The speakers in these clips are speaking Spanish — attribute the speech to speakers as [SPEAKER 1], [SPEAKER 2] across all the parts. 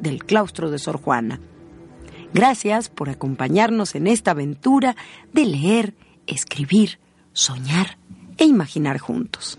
[SPEAKER 1] del claustro de Sor Juana. Gracias por acompañarnos en esta aventura de leer, escribir, soñar e imaginar juntos.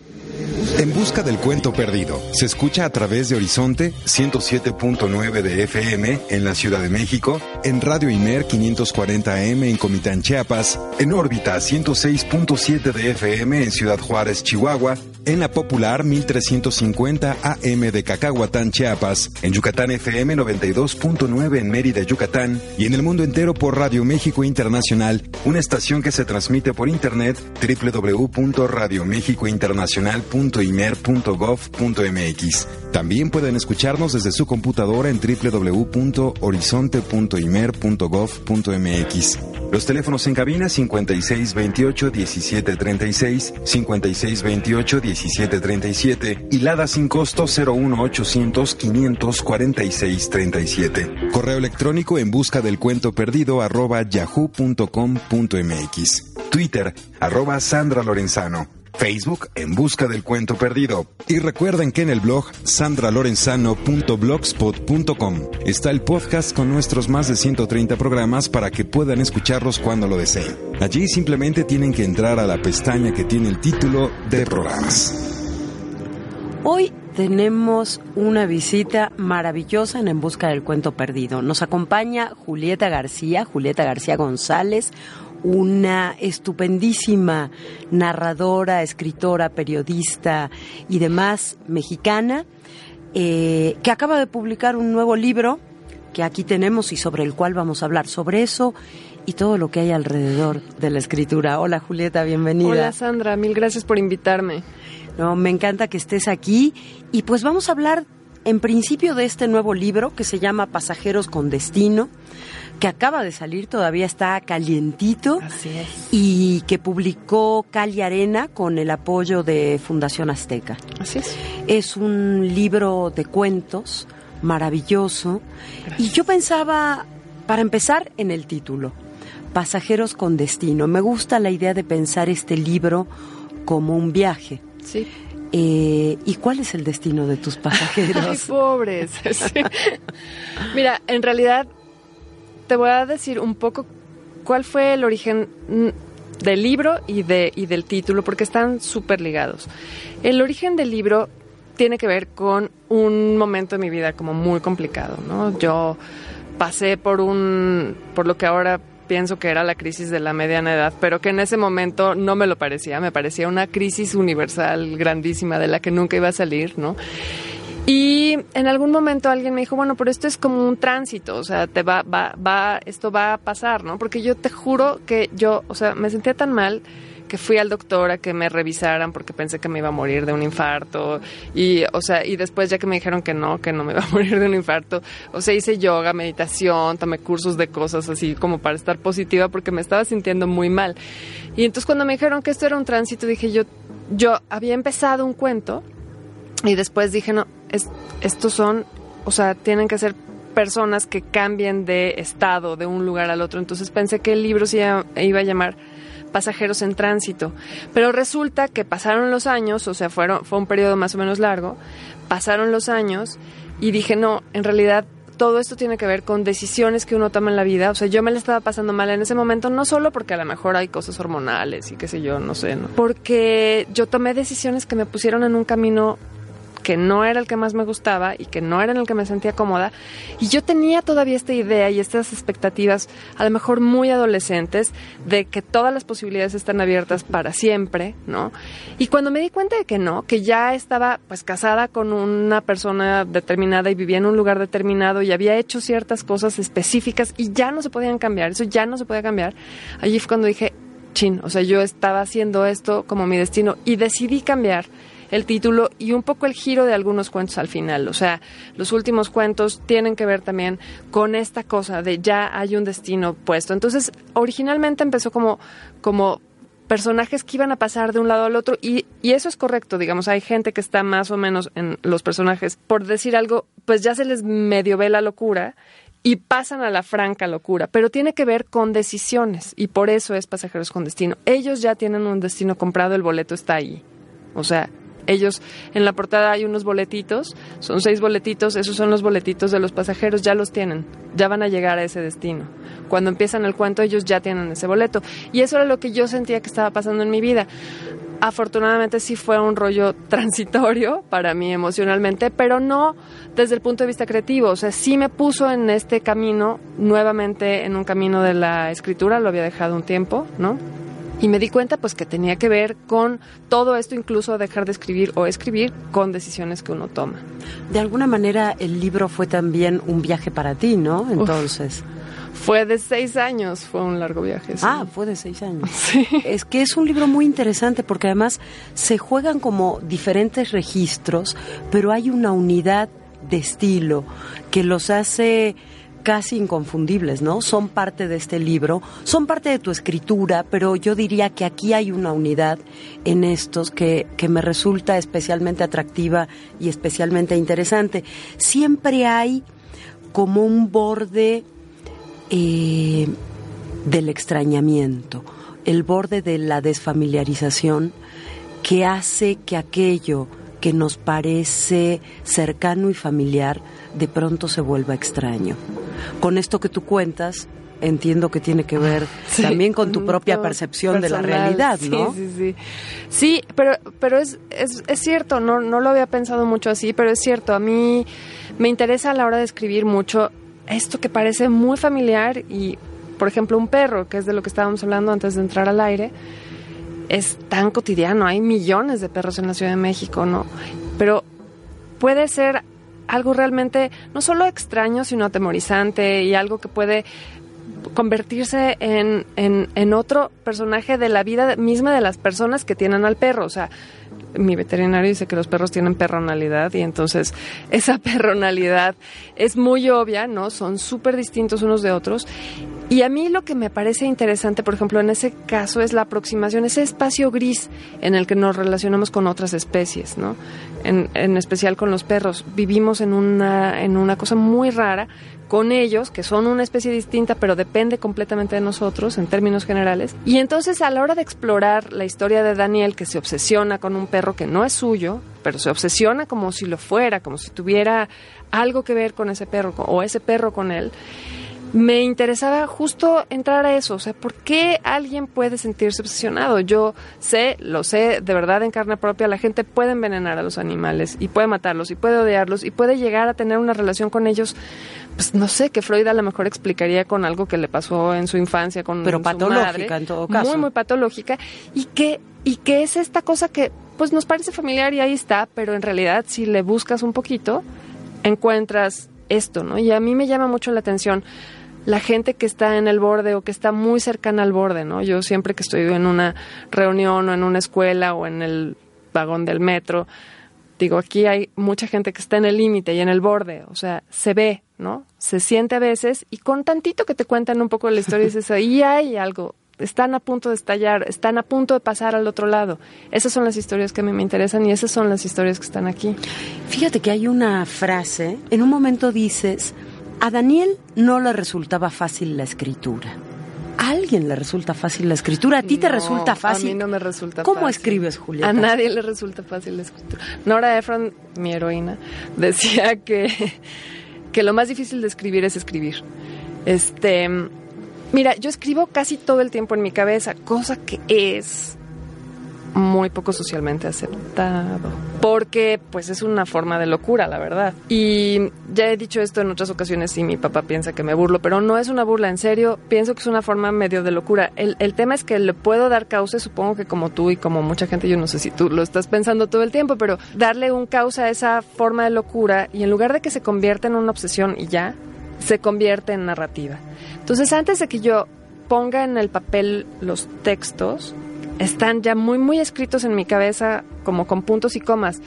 [SPEAKER 2] En busca del cuento perdido. Se escucha a través de Horizonte 107.9 de FM en la Ciudad de México, en Radio Imer 540M en Comitán, Chiapas, en órbita 106.7 de FM en Ciudad Juárez, Chihuahua, en la popular 1350 AM de Cacahuatán, Chiapas, en Yucatán FM 92.9 en Mérida, Yucatán, y en el mundo entero por Radio México Internacional, una estación que se transmite por internet www.radiomexicointernacional.imer.gov.mx. También pueden escucharnos desde su computadora en www.horizonte.imer.gov.mx. Los teléfonos en cabina 5628 1736, 5628 1737 y Lada sin costo 01800 546 37. Correo electrónico en busca del cuento perdido arroba yahoo.com.mx. Twitter arroba Sandra Lorenzano. Facebook en busca del cuento perdido. Y recuerden que en el blog sandralorenzano.blogspot.com está el podcast con nuestros más de 130 programas para que puedan escucharlos cuando lo deseen. Allí simplemente tienen que entrar a la pestaña que tiene el título de programas.
[SPEAKER 1] Hoy tenemos una visita maravillosa en En Busca del Cuento Perdido. Nos acompaña Julieta García, Julieta García González, una estupendísima narradora, escritora, periodista y demás mexicana, eh, que acaba de publicar un nuevo libro que aquí tenemos y sobre el cual vamos a hablar sobre eso y todo lo que hay alrededor de la escritura. Hola Julieta, bienvenida.
[SPEAKER 3] Hola Sandra, mil gracias por invitarme.
[SPEAKER 1] No, me encanta que estés aquí y pues vamos a hablar en principio de este nuevo libro que se llama Pasajeros con Destino que acaba de salir, todavía está calientito.
[SPEAKER 3] Así es.
[SPEAKER 1] Y que publicó Cali Arena con el apoyo de Fundación Azteca.
[SPEAKER 3] Así es.
[SPEAKER 1] Es un libro de cuentos maravilloso. Y yo pensaba, para empezar, en el título, Pasajeros con Destino. Me gusta la idea de pensar este libro como un viaje.
[SPEAKER 3] Sí.
[SPEAKER 1] Eh, ¿Y cuál es el destino de tus pasajeros?
[SPEAKER 3] Ay, pobres. Mira, en realidad te voy a decir un poco cuál fue el origen del libro y, de, y del título, porque están súper ligados. El origen del libro tiene que ver con un momento de mi vida como muy complicado, ¿no? Yo pasé por un, por lo que ahora pienso que era la crisis de la mediana edad, pero que en ese momento no me lo parecía, me parecía una crisis universal grandísima de la que nunca iba a salir, ¿no? Y en algún momento alguien me dijo, bueno, pero esto es como un tránsito, o sea, te va, va, va, esto va a pasar, ¿no? Porque yo te juro que yo, o sea, me sentía tan mal que fui al doctor a que me revisaran porque pensé que me iba a morir de un infarto y o sea y después ya que me dijeron que no que no me iba a morir de un infarto o sea hice yoga meditación tomé cursos de cosas así como para estar positiva porque me estaba sintiendo muy mal y entonces cuando me dijeron que esto era un tránsito dije yo yo había empezado un cuento y después dije no es, estos son o sea, tienen que ser personas que cambien de estado, de un lugar al otro. Entonces pensé que el libro se iba a llamar Pasajeros en Tránsito. Pero resulta que pasaron los años, o sea, fueron, fue un periodo más o menos largo, pasaron los años y dije, no, en realidad todo esto tiene que ver con decisiones que uno toma en la vida. O sea, yo me la estaba pasando mal en ese momento, no solo porque a lo mejor hay cosas hormonales y qué sé yo, no sé, ¿no? Porque yo tomé decisiones que me pusieron en un camino que no era el que más me gustaba y que no era en el que me sentía cómoda. Y yo tenía todavía esta idea y estas expectativas, a lo mejor muy adolescentes, de que todas las posibilidades están abiertas para siempre, ¿no? Y cuando me di cuenta de que no, que ya estaba pues casada con una persona determinada y vivía en un lugar determinado y había hecho ciertas cosas específicas y ya no se podían cambiar, eso ya no se podía cambiar, allí fue cuando dije, chin, o sea, yo estaba haciendo esto como mi destino y decidí cambiar el título y un poco el giro de algunos cuentos al final. O sea, los últimos cuentos tienen que ver también con esta cosa de ya hay un destino puesto. Entonces, originalmente empezó como, como personajes que iban a pasar de un lado al otro y, y, eso es correcto, digamos, hay gente que está más o menos en los personajes, por decir algo, pues ya se les medio ve la locura y pasan a la franca locura, pero tiene que ver con decisiones y por eso es Pasajeros con Destino. Ellos ya tienen un destino comprado, el boleto está ahí. O sea, ellos, en la portada hay unos boletitos, son seis boletitos, esos son los boletitos de los pasajeros, ya los tienen, ya van a llegar a ese destino. Cuando empiezan el cuento, ellos ya tienen ese boleto. Y eso era lo que yo sentía que estaba pasando en mi vida. Afortunadamente sí fue un rollo transitorio para mí emocionalmente, pero no desde el punto de vista creativo. O sea, sí me puso en este camino, nuevamente en un camino de la escritura, lo había dejado un tiempo, ¿no? Y me di cuenta pues que tenía que ver con todo esto, incluso dejar de escribir o escribir con decisiones que uno toma.
[SPEAKER 1] De alguna manera el libro fue también un viaje para ti, ¿no? Entonces.
[SPEAKER 3] Fue de seis años, fue un largo viaje.
[SPEAKER 1] Ah, fue de seis años. Sí. Es que es un libro muy interesante porque además se juegan como diferentes registros, pero hay una unidad de estilo que los hace casi inconfundibles, ¿no? Son parte de este libro, son parte de tu escritura, pero yo diría que aquí hay una unidad en estos que, que me resulta especialmente atractiva y especialmente interesante. Siempre hay como un borde eh, del extrañamiento, el borde de la desfamiliarización que hace que aquello que nos parece cercano y familiar de pronto se vuelva extraño. Con esto que tú cuentas, entiendo que tiene que ver también con tu propia percepción de la realidad, ¿no?
[SPEAKER 3] Sí, sí, sí. Sí, pero, pero es, es, es, cierto, no, no lo había pensado mucho así, pero es cierto, a mí me interesa a la hora de escribir mucho esto que parece muy familiar y, por ejemplo, un perro, que es de lo que estábamos hablando antes de entrar al aire, es tan cotidiano, hay millones de perros en la Ciudad de México, ¿no? Pero puede ser algo realmente no solo extraño, sino atemorizante y algo que puede convertirse en, en, en, otro personaje de la vida misma de las personas que tienen al perro. O sea, mi veterinario dice que los perros tienen perronalidad y entonces esa perronalidad es muy obvia, ¿no? Son súper distintos unos de otros. Y a mí lo que me parece interesante, por ejemplo, en ese caso es la aproximación, ese espacio gris en el que nos relacionamos con otras especies, ¿no? En, especial con los perros. Vivimos en una, en una cosa muy rara con ellos, que son una especie distinta, pero depende completamente de nosotros en términos generales. Y entonces a la hora de explorar la historia de Daniel, que se obsesiona con un perro que no es suyo, pero se obsesiona como si lo fuera, como si tuviera algo que ver con ese perro o ese perro con él, me interesaba justo entrar a eso, o sea, ¿por qué alguien puede sentirse obsesionado? Yo sé, lo sé de verdad en carne propia, la gente puede envenenar a los animales y puede matarlos y puede odiarlos y puede llegar a tener una relación con ellos, pues no sé, que Freud a lo mejor explicaría con algo que le pasó en su infancia con
[SPEAKER 1] Pero
[SPEAKER 3] su
[SPEAKER 1] patológica
[SPEAKER 3] madre,
[SPEAKER 1] en todo caso.
[SPEAKER 3] Muy, muy patológica y que, y que es esta cosa que pues nos parece familiar y ahí está, pero en realidad si le buscas un poquito, encuentras esto, ¿no? Y a mí me llama mucho la atención la gente que está en el borde o que está muy cercana al borde, ¿no? Yo siempre que estoy en una reunión o en una escuela o en el vagón del metro, digo, aquí hay mucha gente que está en el límite y en el borde, o sea, se ve, ¿no? Se siente a veces y con tantito que te cuentan un poco de la historia dices, ahí hay algo están a punto de estallar, están a punto de pasar al otro lado. Esas son las historias que a mí me interesan y esas son las historias que están aquí.
[SPEAKER 1] Fíjate que hay una frase, en un momento dices, a Daniel no le resultaba fácil la escritura. A alguien le resulta fácil la escritura, a ti te
[SPEAKER 3] No,
[SPEAKER 1] resulta fácil.
[SPEAKER 3] A mí no me resulta
[SPEAKER 1] ¿Cómo
[SPEAKER 3] fácil.
[SPEAKER 1] escribes, Julieta?
[SPEAKER 3] A nadie le resulta fácil la escritura. Nora Ephron, mi heroína, decía que, que lo más difícil de escribir es escribir. Este, mira, yo escribo casi todo el tiempo en mi cabeza, cosa que es muy poco socialmente aceptado. Porque, pues, es una forma de locura, la verdad. Y ya he dicho esto en otras ocasiones y mi papá piensa que me burlo, pero no es una burla, en serio. Pienso que es una forma medio de locura. El, el tema es que le puedo dar causa, supongo que como tú y como mucha gente, yo no sé si tú lo estás pensando todo el tiempo, pero darle un causa a esa forma de locura y en lugar de que se convierta en una obsesión y ya, se convierte en narrativa. Entonces, antes de que yo ponga en el papel los textos, están ya muy, muy escritos en mi cabeza, como con puntos y comas.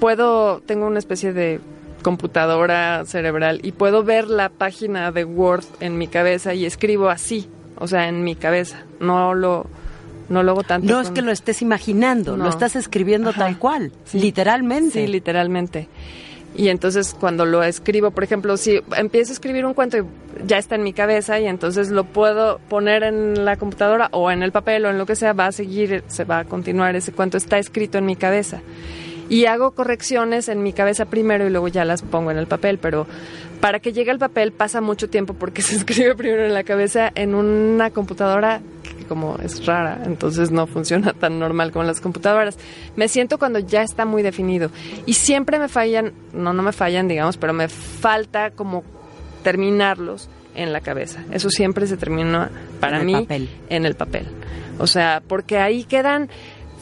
[SPEAKER 3] Puedo, tengo una especie de computadora cerebral y puedo ver la página de Word en mi cabeza y escribo así, o sea, en mi cabeza. No lo, no lo hago tanto.
[SPEAKER 1] No es que lo estés imaginando,
[SPEAKER 3] No.
[SPEAKER 1] lo estás escribiendo
[SPEAKER 3] Ajá.
[SPEAKER 1] tal cual,
[SPEAKER 3] Sí.
[SPEAKER 1] literalmente.
[SPEAKER 3] Sí, literalmente. Y entonces cuando lo escribo, por ejemplo, si empiezo a escribir un cuento y ya está en mi cabeza y entonces lo puedo poner en la computadora o en el papel o en lo que sea, va a seguir, se va a continuar ese cuento, está escrito en mi cabeza. Y hago correcciones en mi cabeza primero y luego ya las pongo en el papel, pero para que llegue al papel pasa mucho tiempo porque se escribe primero en la cabeza en una computadora como es rara, entonces no funciona tan normal como las computadoras. Me siento cuando ya está muy definido y siempre me fallan, no, no me fallan, digamos, pero me falta como terminarlos en la cabeza. Eso siempre se termina para
[SPEAKER 1] En
[SPEAKER 3] mí
[SPEAKER 1] papel.
[SPEAKER 3] en el papel. O sea, porque ahí quedan,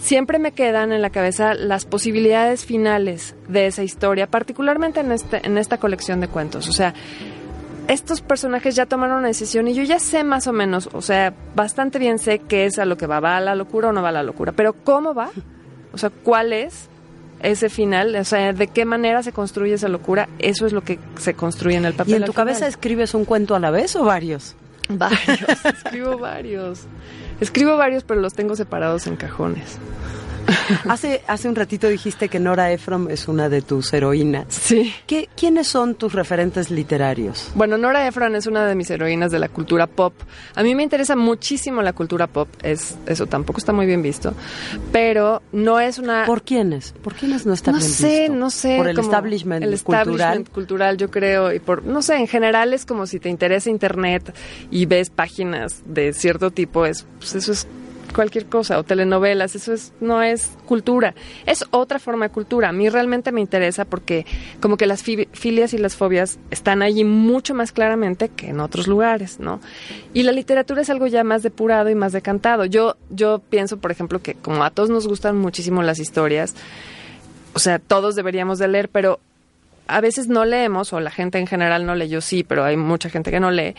[SPEAKER 3] siempre me quedan en la cabeza las posibilidades finales de esa historia, particularmente en, este, en esta colección de cuentos. O sea, estos personajes ya tomaron una decisión y yo ya sé más o menos, o sea, bastante bien sé qué es a lo que va, va a la locura o no va a la locura, pero ¿cómo va? O sea, ¿cuál es ese final? O sea, ¿de qué manera se construye esa locura? Eso es lo que se construye en el papel.
[SPEAKER 1] ¿Y en tu cabeza
[SPEAKER 3] final.
[SPEAKER 1] escribes un cuento a la vez o varios?
[SPEAKER 3] Varios, escribo varios. Escribo varios, pero los tengo separados en cajones.
[SPEAKER 1] Hace, hace un ratito dijiste que Nora Ephron es una de tus heroínas.
[SPEAKER 3] Sí.
[SPEAKER 1] ¿Qué, ¿Quiénes son tus referentes literarios?
[SPEAKER 3] Bueno, Nora Ephron es una de mis heroínas de la cultura pop. A mí me interesa muchísimo la cultura pop. Es, eso tampoco está muy bien visto. Pero no es una...
[SPEAKER 1] ¿Por quiénes? ¿Por quiénes no está
[SPEAKER 3] no
[SPEAKER 1] bien
[SPEAKER 3] sé,
[SPEAKER 1] visto?
[SPEAKER 3] no sé.
[SPEAKER 1] Por el establishment
[SPEAKER 3] el
[SPEAKER 1] cultural.
[SPEAKER 3] establishment cultural, yo creo. Y por, no sé, en general es como si te interesa Internet y ves páginas de cierto tipo. Es, pues eso es cualquier cosa o telenovelas, eso es no es cultura, es otra forma de cultura. A mí realmente me interesa porque como que las fi- filias y las fobias están allí mucho más claramente que en otros lugares, ¿no? Y la literatura es algo ya más depurado y más decantado. Yo yo pienso, por ejemplo, que como a todos nos gustan muchísimo las historias, o sea, todos deberíamos de leer, pero a veces no leemos, o la gente en general no lee, yo sí, pero hay mucha gente que no lee.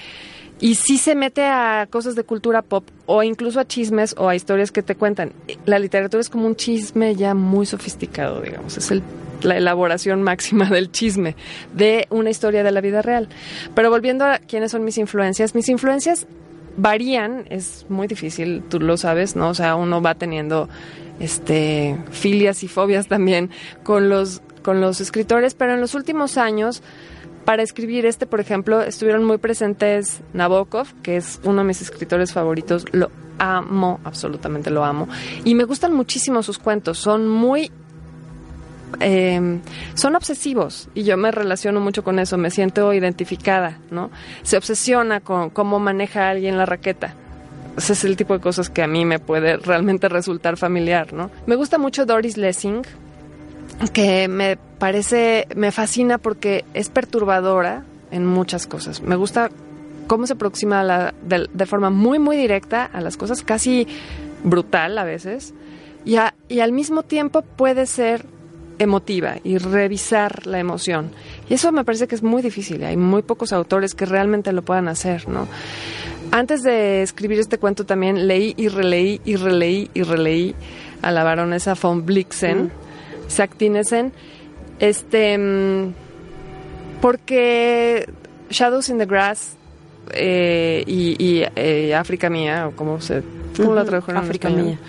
[SPEAKER 3] Y sí se mete a cosas de cultura pop o incluso a chismes o a historias que te cuentan. La literatura es como un chisme ya muy sofisticado, digamos. Es el- la elaboración máxima del chisme de una historia de la vida real. Pero volviendo a quiénes son mis influencias, mis influencias varían, es muy difícil, tú lo sabes, ¿no? O sea, uno va teniendo este filias y fobias también con los con los escritores, pero en los últimos años para escribir este, por ejemplo, estuvieron muy presentes Nabokov, que es uno de mis escritores favoritos, lo amo, absolutamente lo amo, y me gustan muchísimo sus cuentos, son muy eh, son obsesivos y yo me relaciono mucho con eso, me siento identificada, ¿no? Se obsesiona con cómo maneja alguien la raqueta. Ese es el tipo de cosas que a mí me puede realmente resultar familiar, ¿no? Me gusta mucho Doris Lessing, que me parece, me fascina porque es perturbadora en muchas cosas. Me gusta cómo se aproxima de, forma muy, muy directa a las cosas, casi brutal a veces, y, y al mismo tiempo puede ser emotiva y revisar la emoción. Y eso me parece que es muy difícil. Hay muy pocos autores que realmente lo puedan hacer, ¿no? Antes de escribir este cuento también leí y releí y releí y releí a la baronesa von Blixen, Saktinesen, este, mm, porque Shadows in the Grass eh, y, eh, África Mía, o como se... ¿Cómo la tradujeron
[SPEAKER 1] África Mía.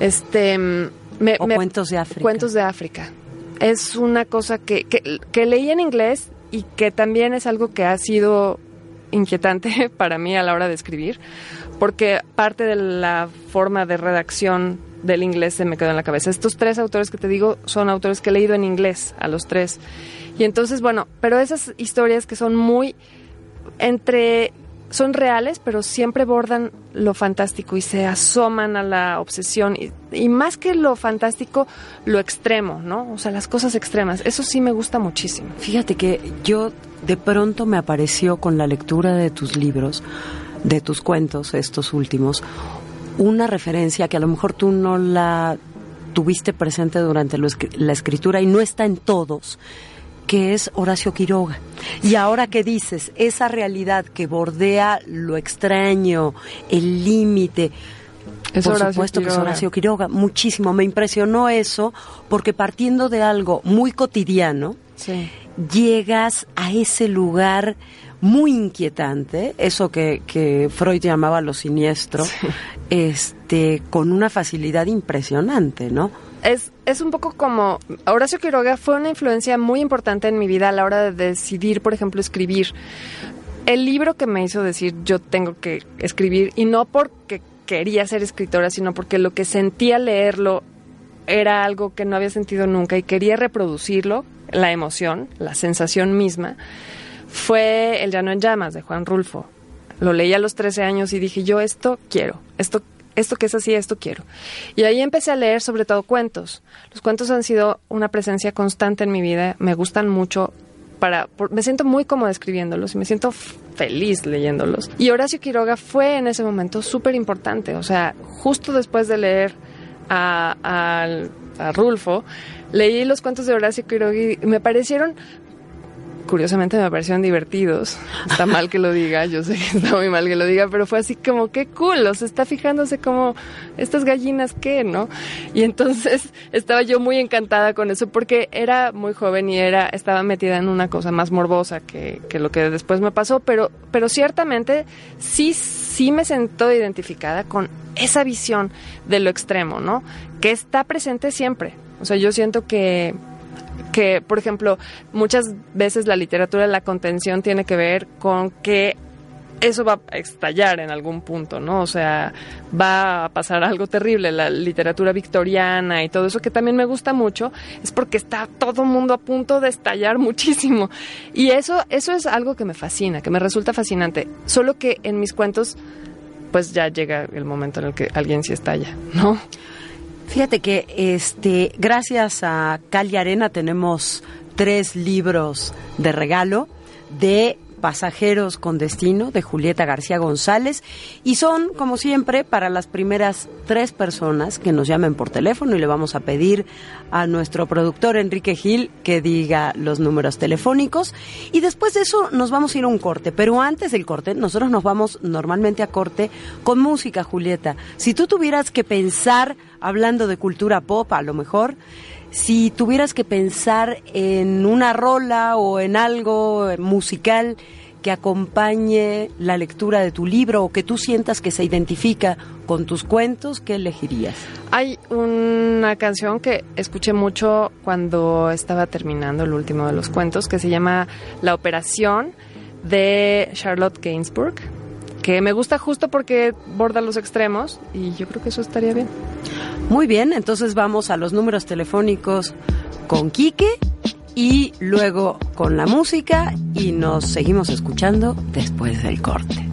[SPEAKER 3] Este...
[SPEAKER 1] Me, o Cuentos de África.
[SPEAKER 3] Cuentos de África. Es una cosa que, que, que leí en inglés y que también es algo que ha sido inquietante para mí a la hora de escribir, porque parte de la forma de redacción del inglés se me quedó en la cabeza. Estos tres autores que te digo son autores que he leído en inglés, a los tres. Y entonces, bueno, pero esas historias que son muy entre son reales, pero siempre bordan lo fantástico y se asoman a la obsesión. Y, más que lo fantástico, lo extremo, ¿no? O sea, las cosas extremas. Eso sí me gusta muchísimo.
[SPEAKER 1] Fíjate que yo de pronto me apareció con la lectura de tus libros, de tus cuentos, estos últimos, una referencia que a lo mejor tú no la tuviste presente durante la escritura y no está en todos que es Horacio Quiroga. Y ahora que dices, esa realidad que bordea lo extraño, el límite, por supuesto que es Horacio Quiroga, muchísimo. Me impresionó eso porque partiendo de algo muy cotidiano, llegas a ese lugar muy inquietante, eso que, que Freud llamaba lo siniestro, este, con una facilidad impresionante, ¿no?
[SPEAKER 3] es, es un poco como Horacio Quiroga fue una influencia muy importante en mi vida a la hora de decidir, por ejemplo, escribir. El libro que me hizo decir yo tengo que escribir y no porque quería ser escritora, sino porque lo que sentía leerlo era algo que no había sentido nunca y quería reproducirlo, la emoción, la sensación misma, fue El llano en llamas de Juan Rulfo. Lo leí a los 13 años y dije, yo esto quiero, esto esto que es así, esto quiero. Y ahí empecé a leer sobre todo cuentos. Los cuentos han sido una presencia constante en mi vida, me gustan mucho. Para, me siento muy cómoda escribiéndolos y me siento feliz leyéndolos. Y Horacio Quiroga fue en ese momento súper importante. O sea, justo después de leer a, Rulfo, leí los cuentos de Horacio Quiroga y me parecieron curiosamente me parecieron divertidos. Está mal que lo diga, yo sé que está muy mal que lo diga, pero fue así como, qué cool, o sea, está fijándose como, estas gallinas, ¿qué, no? Y entonces estaba yo muy encantada con eso porque era muy joven y era, estaba metida en una cosa más morbosa que, que lo que después me pasó, pero, pero ciertamente sí, sí me sentó identificada con esa visión de lo extremo, ¿no? Que está presente siempre. O sea, yo siento que que, por ejemplo, muchas veces la literatura la contención tiene que ver con que eso va a estallar en algún punto, ¿no? O sea, va a pasar algo terrible. La literatura victoriana y todo eso que también me gusta mucho es porque está todo mundo a punto de estallar muchísimo. Y eso, eso es algo que me fascina, que me resulta fascinante. Solo que en mis cuentos, pues ya llega el momento en el que alguien sí estalla, ¿no?
[SPEAKER 1] Fíjate que este, gracias a Cali Arena tenemos tres libros de regalo de Pasajeros con Destino de Julieta García González y son, como siempre, para las primeras tres personas que nos llamen por teléfono y le vamos a pedir a nuestro productor Enrique Gil que diga los números telefónicos y después de eso nos vamos a ir a un corte, pero antes del corte nosotros nos vamos normalmente a corte con música, Julieta. Si tú tuvieras que pensar, hablando de cultura pop a lo mejor, si tuvieras que pensar en una rola o en algo musical que acompañe la lectura de tu libro o que tú sientas que se identifica con tus cuentos, ¿qué elegirías?
[SPEAKER 3] Hay una canción que escuché mucho cuando estaba terminando el último de los cuentos que se llama La Operación de Charlotte Gainsbourg, que me gusta justo porque borda los extremos y yo creo que eso estaría bien.
[SPEAKER 1] Muy bien, entonces vamos a los números telefónicos con Quique y luego con la música y nos seguimos escuchando después del corte.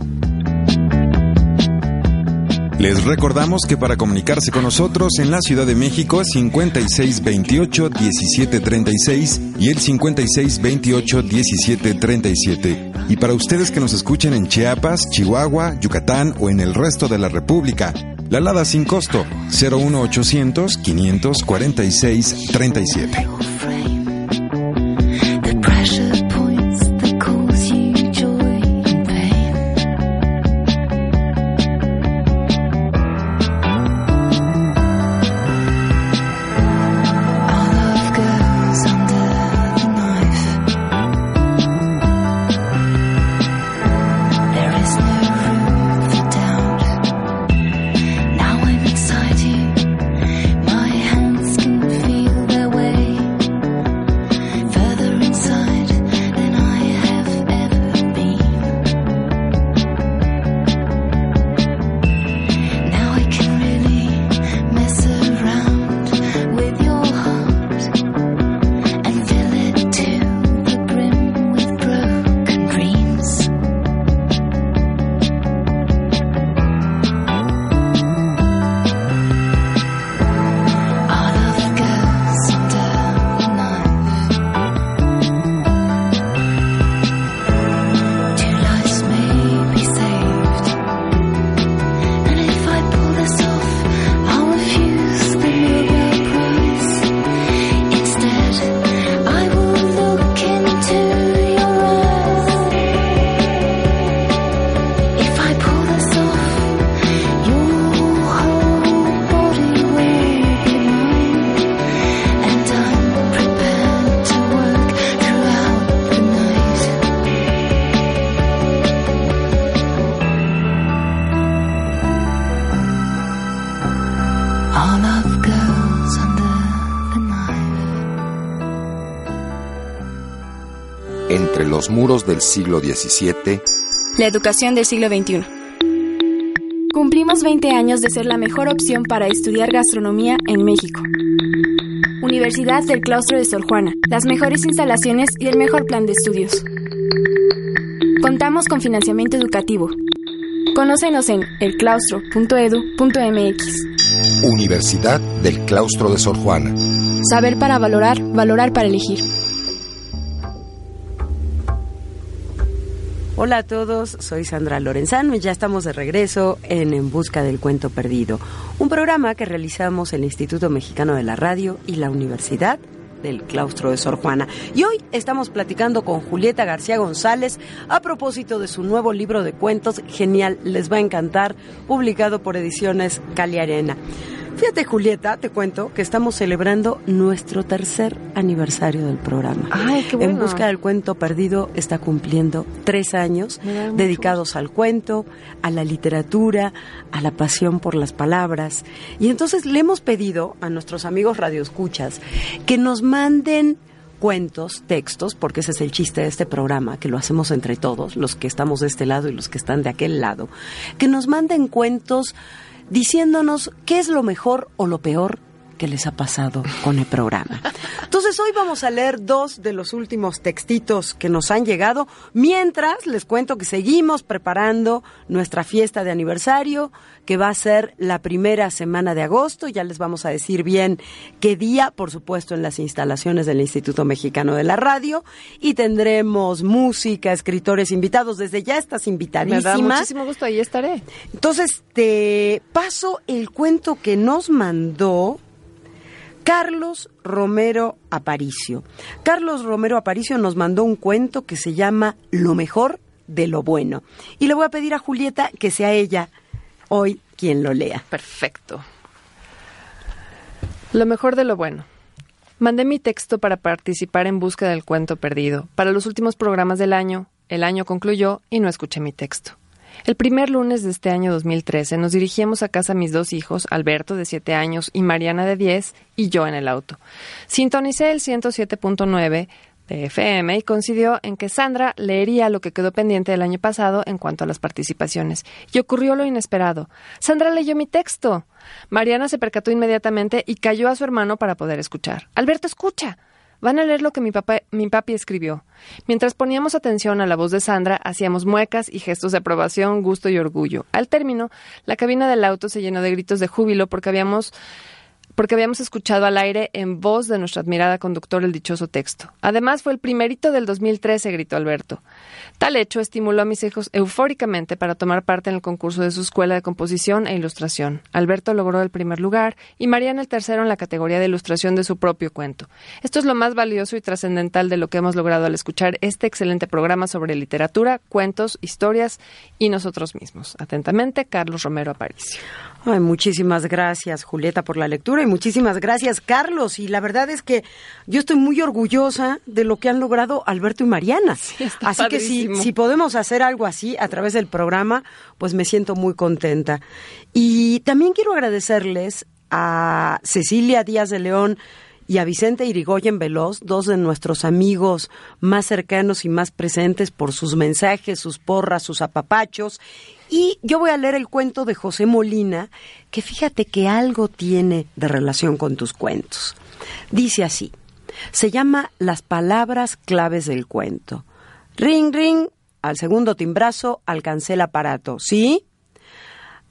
[SPEAKER 2] Les recordamos que para comunicarse con nosotros en la Ciudad de México es 5628-1736 y el 5628-1737. Y para ustedes que nos escuchen en Chiapas, Chihuahua, Yucatán o en el resto de la República, la Lada sin costo 01800 546 37.
[SPEAKER 4] Los muros del siglo XVII,
[SPEAKER 5] la educación del siglo XXI. Cumplimos 20 años de ser la mejor opción para estudiar gastronomía en México. Universidad del Claustro de Sor Juana, las mejores instalaciones y el mejor plan de estudios. Contamos con financiamiento educativo. Conócenos en elclaustro.edu.mx.
[SPEAKER 4] Universidad del Claustro de Sor Juana.
[SPEAKER 5] Saber para valorar, valorar para elegir.
[SPEAKER 1] Hola a todos, soy Sandra Lorenzano y ya estamos de regreso en En Busca del Cuento Perdido, un programa que realizamos el Instituto Mexicano de la Radio y la Universidad del claustro de Sor Juana. Y hoy estamos platicando con Julieta García González a propósito de su nuevo libro de cuentos, genial, les va a encantar, publicado por Ediciones Cali Arena. Fíjate, Julieta, te cuento que estamos celebrando nuestro tercer aniversario del programa.
[SPEAKER 3] Ay, qué bueno.
[SPEAKER 1] En Busca del Cuento Perdido está cumpliendo tres años dedicados al cuento, a la literatura, a la pasión por las palabras. Y entonces le hemos pedido a nuestros amigos radioescuchas que nos manden cuentos, textos, porque ese es el chiste de este programa, que lo hacemos entre todos, los que estamos de este lado y los que están de aquel lado, que nos manden cuentos diciéndonos qué es lo mejor o lo peor que les ha pasado con el programa. Entonces hoy vamos a leer dos de los últimos textitos que nos han llegado, mientras les cuento que seguimos preparando nuestra fiesta de aniversario, que va a ser la primera semana de agosto, ya les vamos a decir bien qué día, por supuesto en las instalaciones del Instituto Mexicano de la Radio, y tendremos música, escritores invitados, desde ya estás
[SPEAKER 3] Me
[SPEAKER 1] invitadísima.
[SPEAKER 3] da muchísimo gusto, ahí estaré.
[SPEAKER 1] Entonces, te paso el cuento que nos mandó Carlos Romero Aparicio. Carlos Romero Aparicio nos mandó un cuento que se llama Lo mejor de lo bueno. Y le voy a pedir a Julieta que sea ella hoy quien lo lea.
[SPEAKER 3] Perfecto. Lo mejor de lo bueno. Mandé mi texto para participar en busca del cuento perdido. Para los últimos programas del año, el año concluyó y no escuché mi texto. El primer lunes de este año 2013 nos dirigíamos a casa mis dos hijos, Alberto de 7 años y Mariana de 10, y yo en el auto. Sintonicé el 107.9 de FM y coincidió en que Sandra leería lo que quedó pendiente del año pasado en cuanto a las participaciones. Y ocurrió lo inesperado. Sandra leyó mi texto. Mariana se percató inmediatamente y cayó a su hermano para poder escuchar. Alberto, escucha. Van a leer lo que mi, papá, mi papi escribió. Mientras poníamos atención a la voz de Sandra, hacíamos muecas y gestos de aprobación, gusto y orgullo. Al término, la cabina del auto se llenó de gritos de júbilo porque habíamos porque habíamos escuchado al aire en voz de nuestra admirada conductor el dichoso texto. Además, fue el primerito del 2013, gritó Alberto. Tal hecho estimuló a mis hijos eufóricamente para tomar parte en el concurso de su escuela de composición e ilustración. Alberto logró el primer lugar y Mariana el tercero en la categoría de ilustración de su propio cuento. Esto es lo más valioso y trascendental de lo que hemos logrado al escuchar este excelente programa sobre literatura, cuentos, historias y nosotros mismos. Atentamente, Carlos Romero Aparicio.
[SPEAKER 1] Ay, muchísimas gracias, Julieta, por la lectura y muchísimas gracias, Carlos. Y la verdad es que yo estoy muy orgullosa de lo que han logrado Alberto y Mariana. así que si, si podemos hacer algo así a través del programa, pues me siento muy contenta. Y también quiero agradecerles a Cecilia Díaz de León y a Vicente Irigoyen Veloz, dos de nuestros amigos más cercanos y más presentes por sus mensajes, sus porras, sus apapachos. Y yo voy a leer el cuento de José Molina, que fíjate que algo tiene de relación con tus cuentos. Dice así, se llama Las palabras claves del cuento. Ring, ring, al segundo timbrazo alcancé el aparato. ¿Sí?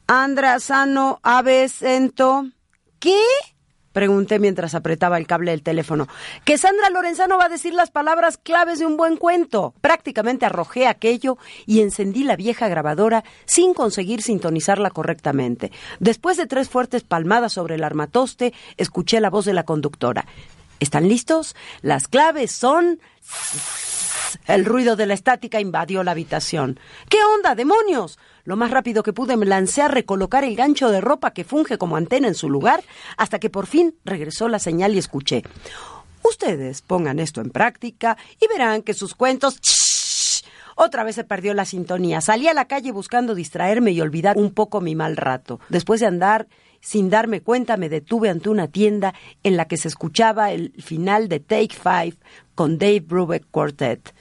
[SPEAKER 1] Andra, sano, aves, ento. ¿Qué? Pregunté mientras apretaba el cable del teléfono. Que Sandra Lorenzano va a decir las palabras claves de un buen cuento. Prácticamente arrojé aquello y encendí la vieja grabadora sin conseguir sintonizarla correctamente. Después de tres fuertes palmadas sobre el armatoste, escuché la voz de la conductora. ¿Están listos? Las claves son... El ruido de la estática invadió la habitación. ¿Qué onda, demonios? Lo más rápido que pude me lancé a recolocar el gancho de ropa que funge como antena en su lugar, hasta que por fin regresó la señal y escuché. Ustedes pongan esto en práctica y verán que sus cuentos... ¡Shh! Otra vez se perdió la sintonía. Salí a la calle buscando distraerme y olvidar un poco mi mal rato. Después de andar sin darme cuenta, me detuve ante una tienda en la que se escuchaba el final de Take Five con Dave Brubeck Quartet.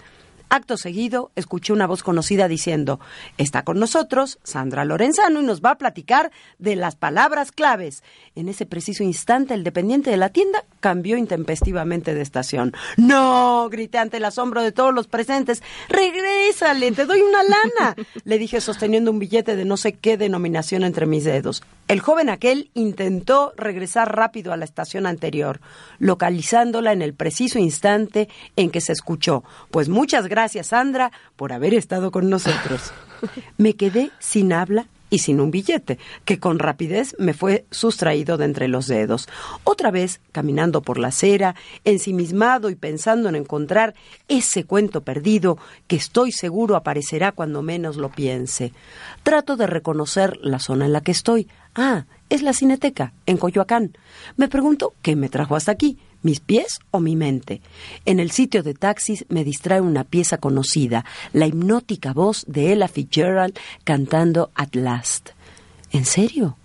[SPEAKER 1] Acto seguido, escuché una voz conocida diciendo, está con nosotros Sandra Lorenzano y nos va a platicar de las palabras claves. En ese preciso instante, el dependiente de la tienda cambió intempestivamente de estación. No, grité ante el asombro de todos los presentes. Regrésale, te doy una lana. Le dije sosteniendo un billete de no sé qué denominación entre mis dedos. El joven aquel intentó regresar rápido a la estación anterior, localizándola en el preciso instante en que se escuchó. Pues muchas gracias Sandra, por haber estado con nosotros. Me quedé sin habla y sin un billete, que con rapidez me fue sustraído de entre los dedos. Otra vez, caminando por la acera, ensimismado y pensando en encontrar ese cuento perdido que estoy seguro aparecerá cuando menos lo piense. Trato de reconocer la zona en la que estoy. Ah, es la Cineteca, en Coyoacán. Me pregunto qué me trajo hasta aquí mis pies o mi mente. En el sitio de taxis me distrae una pieza conocida, la hipnótica voz de Ella Fitzgerald cantando At Last. ¿En serio?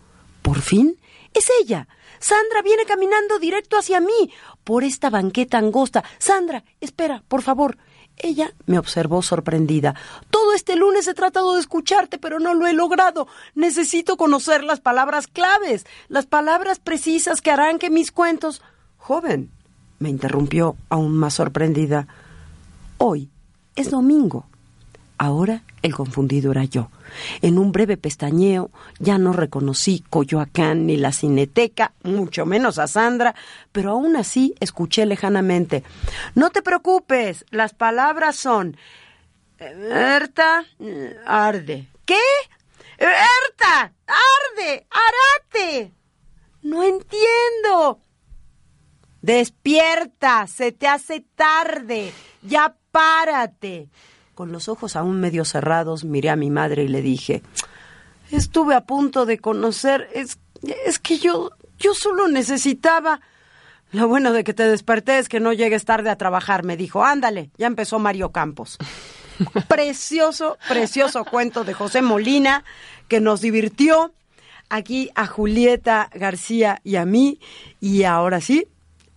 [SPEAKER 1] ¿Por fin? Es ella. Sandra viene caminando directo hacia mí, por esta banqueta angosta. Sandra, espera, por favor. Ella me observó sorprendida. Todo este lunes he tratado de escucharte, pero no lo he logrado. Necesito conocer las palabras claves, las palabras precisas que harán que mis cuentos Joven, me interrumpió aún más sorprendida. Hoy es domingo. Ahora el confundido era yo. En un breve pestañeo ya no reconocí Coyoacán ni la Cineteca, mucho menos a Sandra, pero aún así escuché lejanamente. No te preocupes, las palabras son Erta arde. ¿Qué? Erta arde, arate. No entiendo. Despierta, se te hace tarde, ya párate. Con los ojos aún medio cerrados miré a mi madre y le dije, estuve a punto de conocer, es, es que yo, yo solo necesitaba... Lo bueno de que te desperté es que no llegues tarde a trabajar, me dijo. Ándale, ya empezó Mario Campos. precioso, precioso cuento de José Molina que nos divirtió aquí a Julieta García y a mí. Y ahora sí,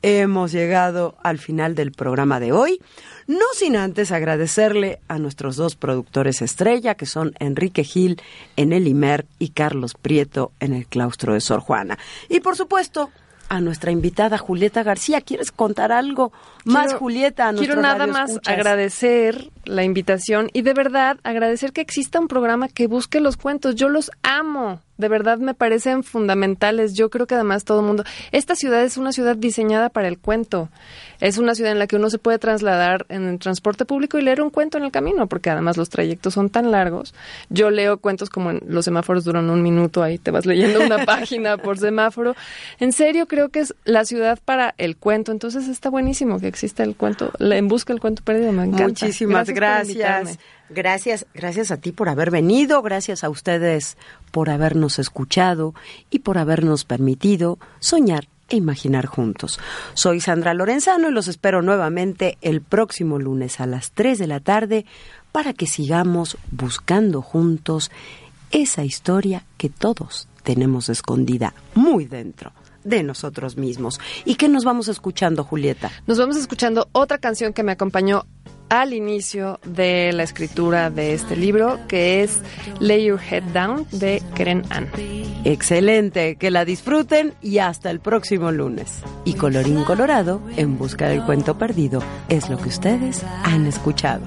[SPEAKER 1] hemos llegado al final del programa de hoy, no sin antes agradecerle a nuestros dos productores estrella, que son Enrique Gil en el IMER y Carlos Prieto en el claustro de Sor Juana. Y por supuesto, a nuestra invitada Julieta García. ¿Quieres contar algo más, Julieta? A
[SPEAKER 3] quiero nada más agradecer la invitación y de verdad agradecer que exista un programa que busque los cuentos. Yo los amo de verdad me parecen fundamentales. Yo creo que además todo el mundo, esta ciudad es una ciudad diseñada para el cuento. Es una ciudad en la que uno se puede trasladar en el transporte público y leer un cuento en el camino, porque además los trayectos son tan largos. Yo leo cuentos como en, los semáforos duran un minuto, ahí te vas leyendo una página por semáforo. En serio, creo que es la ciudad para el cuento. Entonces está buenísimo que exista el cuento, en busca del cuento perdido. Me encanta.
[SPEAKER 1] Muchísimas gracias. Gracias, gracias a ti por haber venido, gracias a ustedes por habernos escuchado y por habernos permitido soñar e imaginar juntos. Soy Sandra Lorenzano y los espero nuevamente el próximo lunes a las 3 de la tarde para que sigamos buscando juntos esa historia que todos tenemos escondida muy dentro de nosotros mismos. ¿Y qué nos vamos escuchando, Julieta?
[SPEAKER 3] Nos vamos escuchando otra canción que me acompañó al inicio de la escritura de este libro, que es Lay Your Head Down de Keren Ann.
[SPEAKER 1] Excelente, que la disfruten y hasta el próximo lunes. Y colorín colorado, en busca del cuento perdido, es lo que ustedes han escuchado.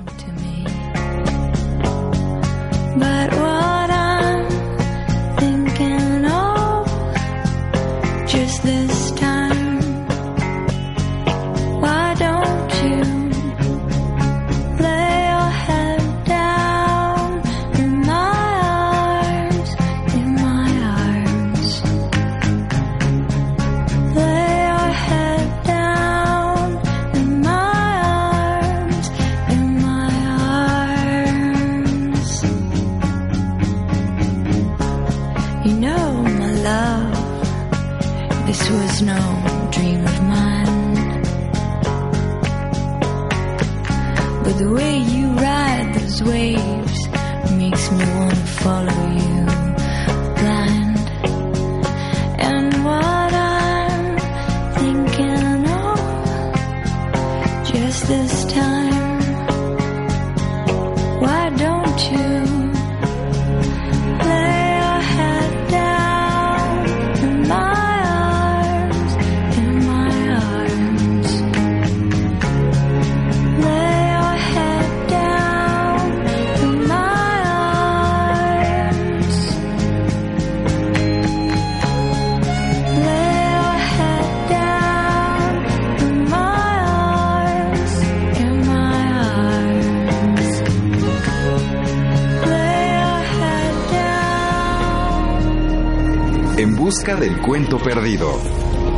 [SPEAKER 2] Busca del cuento perdido.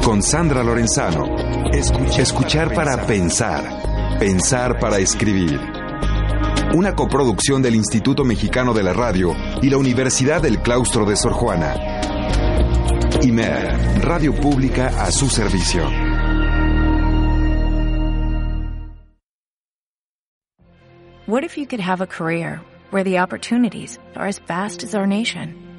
[SPEAKER 2] Con Sandra Lorenzano. Escuchar, para pensar. Pensar para escribir. Una coproducción del Instituto Mexicano de la Radio y la Universidad del Claustro de Sor Juana. IMER, Radio Pública a su servicio.
[SPEAKER 6] What if you could have a career where the opportunities are as vast as our nation?